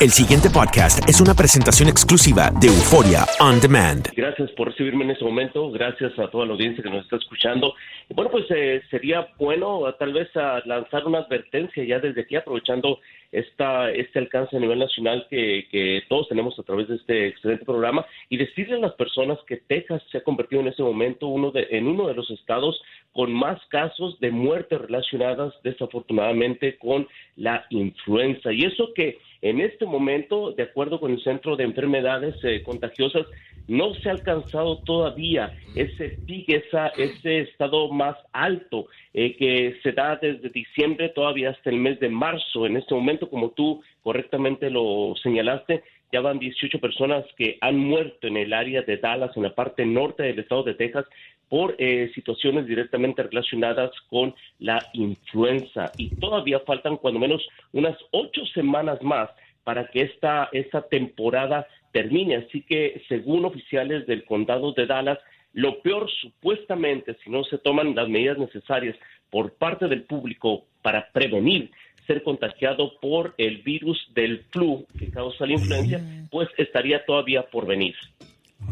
El siguiente podcast es una presentación exclusiva de Euforia On Demand. Gracias por recibirme en este momento, gracias a toda la audiencia que nos está escuchando. Bueno, pues eh, sería bueno tal vez a lanzar una advertencia ya desde aquí, aprovechando esta, este alcance a nivel nacional que, que todos tenemos a través de este excelente programa y decirle a las personas que Texas se ha convertido en este momento uno de, en uno de los estados con más casos de muerte relacionadas desafortunadamente con la influenza. Y eso que en este momento, de acuerdo con el Centro de Enfermedades eh, Contagiosas, no se ha alcanzado todavía ese pic, esa, ese estado más alto eh, que se da desde diciembre todavía hasta el mes de marzo. En este momento, como tú correctamente lo señalaste, ya van 18 personas que han muerto en el área de Dallas, en la parte norte del estado de Texas, por eh, situaciones directamente relacionadas con la influenza. Y todavía faltan cuando menos unas ocho semanas más para que esta, esta temporada termine. Así que, según oficiales del condado de Dallas, lo peor supuestamente, si no se toman las medidas necesarias por parte del público para prevenir ser contagiado por el virus del flu que causa la influencia, pues estaría todavía por venir.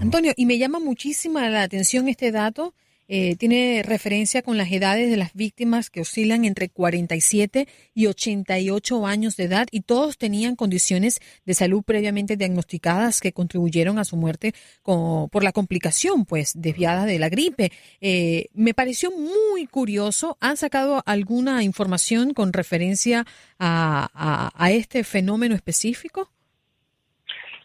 Antonio, y me llama muchísima la atención este dato. Eh, tiene referencia con las edades de las víctimas que oscilan entre 47 y 88 años de edad y todos tenían condiciones de salud previamente diagnosticadas que contribuyeron a su muerte con- por la complicación pues desviada de la gripe. Eh, me pareció muy curioso. ¿Han sacado alguna información con referencia a, a- este fenómeno específico?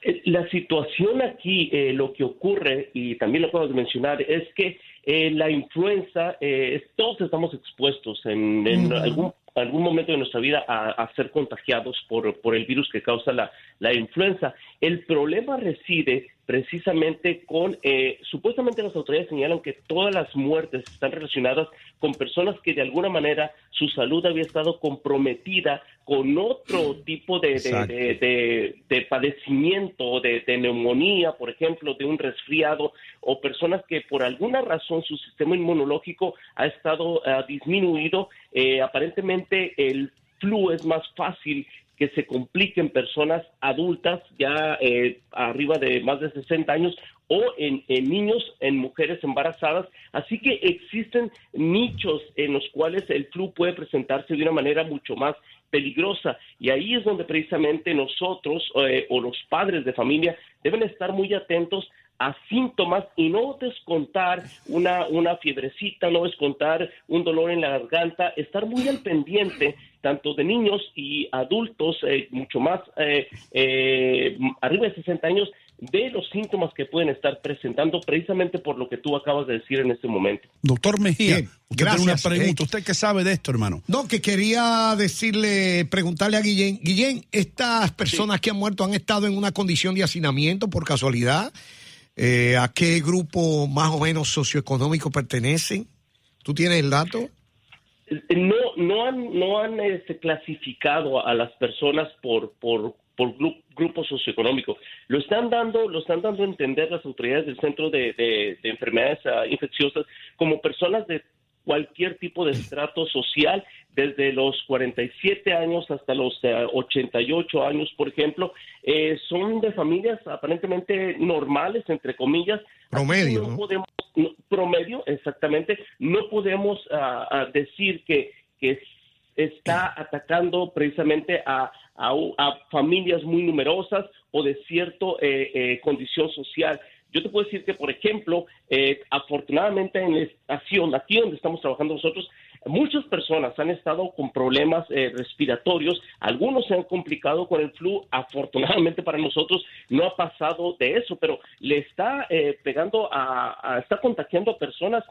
Eh, La situación aquí, eh, lo que ocurre, y también lo de mencionar, es que eh, la influenza, eh, todos estamos expuestos en, en algún, algún momento de nuestra vida a, a ser contagiados por, por el virus que causa la, la influenza. El problema reside precisamente con, eh, supuestamente las autoridades señalan que todas las muertes están relacionadas con personas que de alguna manera su salud había estado comprometida con otro tipo de, de- de- de, de padecimiento, de, de neumonía, por ejemplo, de un resfriado, o personas que por alguna razón su sistema inmunológico ha estado disminuido. Eh, aparentemente el flu es más fácil que se complique en personas adultas ya eh, arriba de más de 60 años o en, en niños, en mujeres embarazadas. Así que existen nichos en los cuales el flu puede presentarse de una manera mucho más peligrosa. Y ahí es donde precisamente nosotros eh, o los padres de familia deben estar muy atentos a síntomas y no descontar una, una fiebrecita, no descontar un dolor en la garganta, estar muy al pendiente tanto de niños y adultos, eh, mucho más eh, eh, arriba de 60 años, de los síntomas que pueden estar presentando precisamente por lo que tú acabas de decir en este momento. Doctor Mejía, Bien, usted gracias, tiene una pregunta. eh. ¿Usted qué sabe de esto, hermano? No, que quería decirle, preguntarle a Guillén. Guillén, ¿estas personas que han muerto han estado en una condición de hacinamiento por casualidad? Eh, ¿A qué grupo más o menos socioeconómico pertenecen? ¿Tú tienes el dato? No, no han, no han este, clasificado a las personas por, por, por gru- grupo socioeconómico. Lo están dando, lo están dando a entender las autoridades del Centro de, de- de Enfermedades ah, Infecciosas como personas de cualquier tipo de estrato social, desde los 47 años hasta los eh, 88 años, por ejemplo, eh, son de familias aparentemente normales, entre comillas. Promedio, ¿no? podemos, no, promedio, exactamente. No podemos ah, decir que, que está atacando precisamente a, a, a familias muy numerosas o de cierta condición social. Yo te puedo decir que, por ejemplo, eh, afortunadamente en la estación, aquí donde estamos trabajando nosotros, muchas personas han estado con problemas eh, respiratorios, algunos se han complicado con el flu, afortunadamente para nosotros no ha pasado de eso, pero le está eh, pegando a, a- está contagiando a personas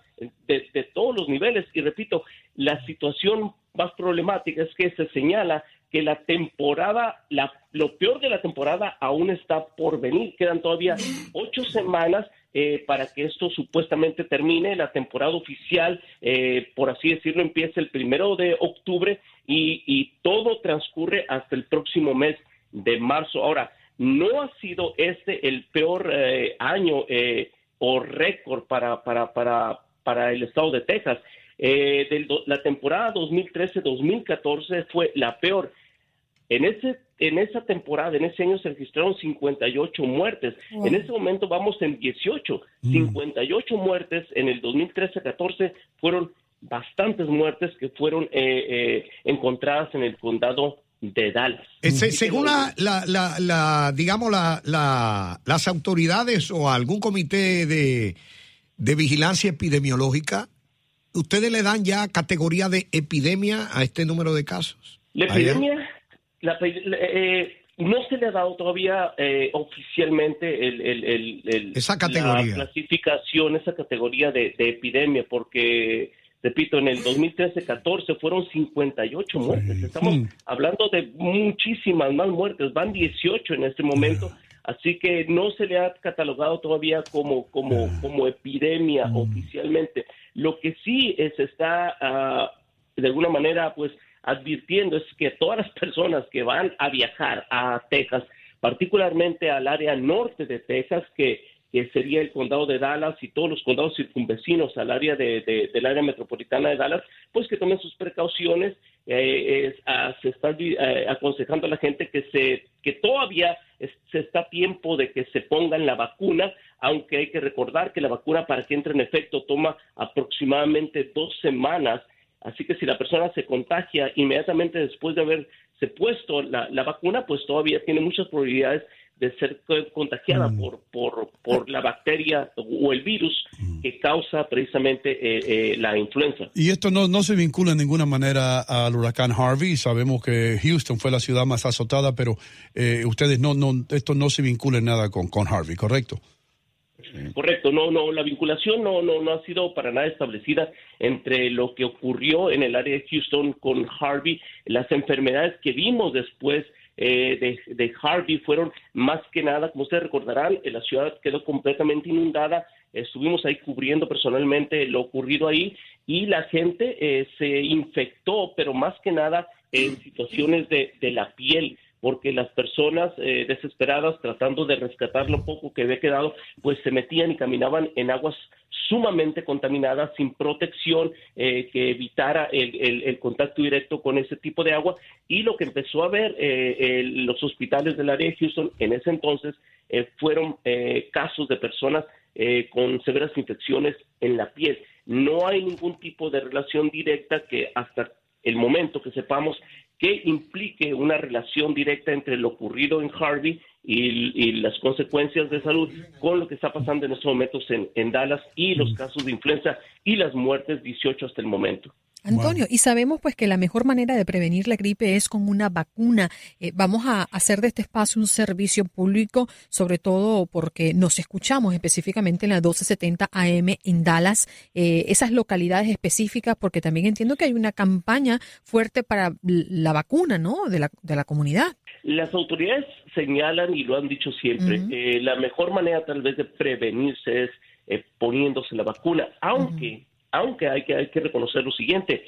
de, de todos los niveles. Y repito, la situación más problemática es que se señala que la temporada, la, lo peor de la temporada aún está por venir. Quedan todavía ocho semanas eh, para que esto supuestamente termine. La temporada oficial, eh, por así decirlo, empieza el primero de octubre y, todo transcurre hasta el próximo mes de marzo. Ahora, no ha sido este el peor eh, año eh, o récord para, para, para, para el estado de Texas. Eh, la temporada 2013-2014 fue la peor. En, ese, en esa temporada, en ese año se registraron 58 muertes. Wow. En ese momento vamos en 18. 58 muertes en el 2013-14 fueron bastantes muertes que fueron eh, eh, encontradas en el condado de Dallas. Según la, la, la, la- digamos, la, la- las autoridades o algún comité de, de vigilancia epidemiológica, ¿ustedes le dan ya categoría de epidemia a este número de casos? La epidemia, la- eh, no se le ha dado todavía eh, oficialmente el, el- el- el- Esa categoría. la clasificación, esa categoría de, de epidemia, porque, repito, en el 2013-14 fueron 58 muertes. Estamos Mm. hablando de muchísimas más muertes, van 18 en este momento. Así que no se le ha catalogado todavía como, como, como epidemia oficialmente. Lo que sí se está, ah, de alguna manera, pues advirtiendo es que todas las personas que van a viajar a Texas, particularmente al área norte de Texas, que, que sería el condado de Dallas y todos los condados circunvecinos al área de, de- del área metropolitana de Dallas, pues que tomen sus precauciones. Eh, es- se está eh, aconsejando a la gente que se que todavía se está a tiempo de que se pongan la vacuna, aunque hay que recordar que la vacuna para que entre en efecto toma aproximadamente dos semanas. Así que si la persona se contagia inmediatamente después de haberse puesto la, la vacuna, pues todavía tiene muchas probabilidades de ser co- contagiada por, por, por la bacteria o el virus que causa precisamente eh, eh, la influenza. Y esto no, no se vincula en ninguna manera al huracán Harvey. Sabemos que Houston fue la ciudad más azotada, pero eh, ustedes no, no, esto no se vincula en nada con, con Harvey, ¿correcto? Correcto, no, no, la vinculación no, no, no ha sido para nada establecida entre lo que ocurrió en el área de Houston con Harvey, las enfermedades que vimos después eh, de, de Harvey fueron más que nada, como ustedes recordarán, eh, la ciudad quedó completamente inundada, estuvimos ahí cubriendo personalmente lo ocurrido ahí y la gente eh, se infectó, pero más que nada en situaciones de, de la piel porque las personas eh, desesperadas tratando de rescatar lo poco que había quedado, pues se metían y caminaban en aguas sumamente contaminadas, sin protección eh, que evitara el, el- contacto directo con ese tipo de agua. Y lo que empezó a ver eh, los hospitales del área de Houston en ese entonces eh, fueron eh, casos de personas eh, con severas infecciones en la piel. No hay ningún tipo de relación directa que hasta el momento que sepamos que implique una relación directa entre lo ocurrido en Harvey y, las consecuencias de salud con lo que está pasando en estos momentos en, en Dallas y los casos de influenza y las muertes 18 hasta el momento. Antonio, y sabemos pues que la mejor manera de prevenir la gripe es con una vacuna. Eh, vamos a hacer de este espacio un servicio público, sobre todo porque nos escuchamos específicamente en la 1270 AM en Dallas, eh, esas localidades específicas, porque también entiendo que hay una campaña fuerte para la vacuna, ¿no? De la, de la comunidad. Las autoridades señalan y lo han dicho siempre, eh, la mejor manera tal vez de prevenirse es poniéndose la vacuna, aunque aunque hay que, hay que reconocer lo siguiente,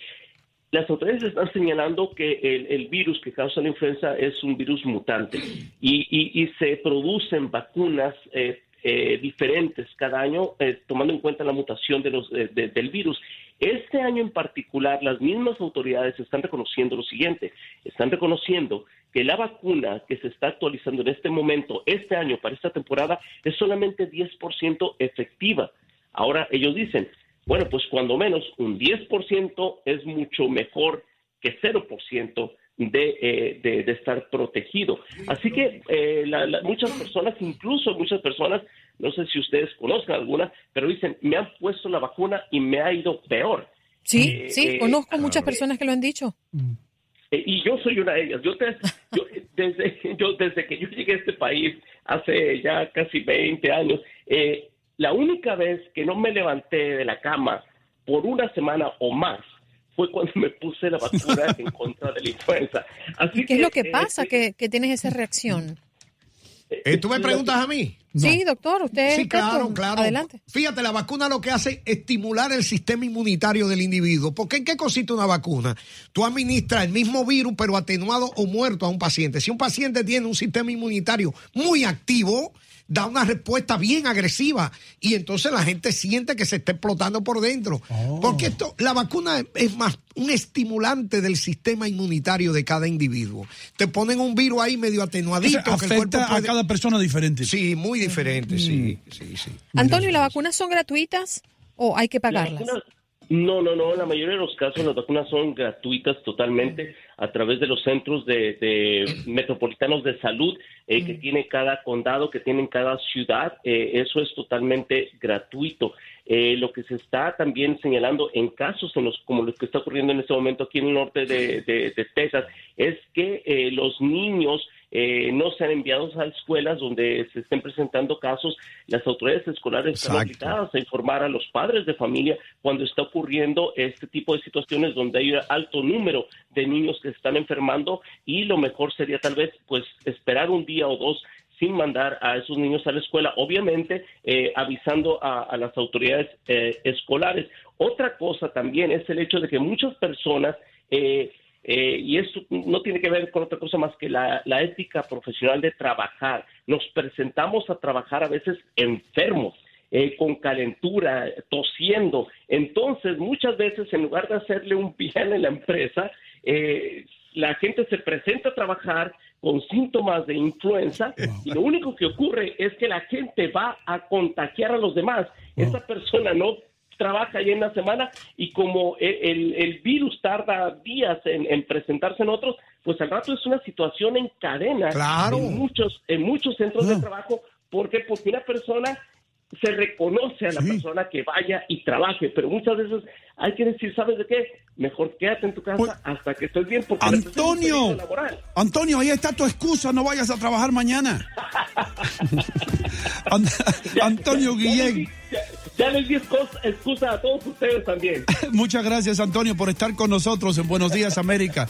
las autoridades están señalando que el, virus que causa la influenza es un virus mutante y, se producen vacunas eh, eh, diferentes cada año eh, tomando en cuenta la mutación de los, del virus. Este año en particular, las mismas autoridades están reconociendo lo siguiente, están reconociendo que la vacuna que se está actualizando en este momento, este año, para esta temporada, es solamente 10% efectiva. Ahora ellos dicen, bueno, pues cuando menos un 10% es mucho mejor que 0% de, eh, de, de, estar protegido. Así que eh, muchas personas, incluso muchas personas, no sé si ustedes conozcan alguna, pero dicen, me han puesto la vacuna y me ha ido peor. Sí, eh, sí, conozco muchas personas que lo han dicho. y yo soy una de ellas. Yo, yo, desde, yo, desde que yo llegué a este país, hace ya casi 20 años, eh, la única vez que no me levanté de la cama por una semana o más fue cuando me puse la vacuna en contra de la influenza. Así ¿Qué es lo que eh, pasa que, tienes esa reacción? Eh, ¿Tú me preguntas a mí? Sí, doctor, usted. Sí, claro, claro. Adelante. Fíjate, la vacuna lo que hace es estimular el sistema inmunitario del individuo. ¿Por qué en qué consiste una vacuna? Tú administras el mismo virus, pero atenuado o muerto a un paciente. Si un paciente tiene un sistema inmunitario muy activo, da una respuesta bien agresiva y entonces la gente siente que se está explotando por dentro. Oh. Porque esto, la vacuna es más un estimulante del sistema inmunitario de cada individuo. Te ponen un virus ahí medio atenuadito. que afecta a cada persona diferente. Sí, muy diferente, sí, mm. sí, sí. Antonio, ¿las vacunas son gratuitas o hay que pagarlas? No, no, no. En la mayoría de los casos las vacunas son gratuitas totalmente a través de los centros de, metropolitanos de salud eh, que tiene cada condado, que tiene cada ciudad. Eh, eso es totalmente gratuito. Eh, lo que se está también señalando en casos en los, como lo que está ocurriendo en este momento aquí en el norte de, de Texas es que los niños eh, no sean enviados a escuelas donde se estén presentando casos. Las autoridades escolares están obligadas a informar a los padres de familia cuando está ocurriendo este tipo de situaciones donde hay un alto número de niños que se están enfermando y lo mejor sería tal vez pues esperar un día o dos sin mandar a esos niños a la escuela, obviamente eh, avisando a, las autoridades eh, escolares. Otra cosa también es el hecho de que muchas personas eh, eh, y eso no tiene que ver con otra cosa más que la, ética profesional de trabajar. Nos presentamos a trabajar a veces enfermos, eh, con calentura, tosiendo. Entonces, muchas veces, en lugar de hacerle un bien en la empresa, eh, la gente se presenta a trabajar con síntomas de influenza y lo único que ocurre es que la gente va a contagiar a los demás. Esa persona no trabaja ahí en la semana y como el, virus tarda días en, presentarse en otros, pues al rato es una situación en cadena en muchos, en muchos centros de ah. trabajo. ¿Por qué? Porque una persona se reconoce a la persona que vaya y trabaje, pero muchas veces hay que decir, ¿sabes de qué? Mejor quédate en tu casa pues, hasta que estés bien. Porque Antonio, Antonio, ahí está tu excusa, no vayas a trabajar mañana. Antonio Guillén. Ya les di excusa a todos ustedes también. Muchas gracias, Antonio, por estar con nosotros en Buenos Días, América.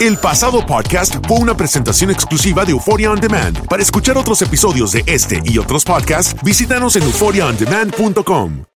El pasado podcast fue una presentación exclusiva de Euphoria On Demand. Para escuchar otros episodios de este y otros podcasts, visítanos en euphoriaondemand.com.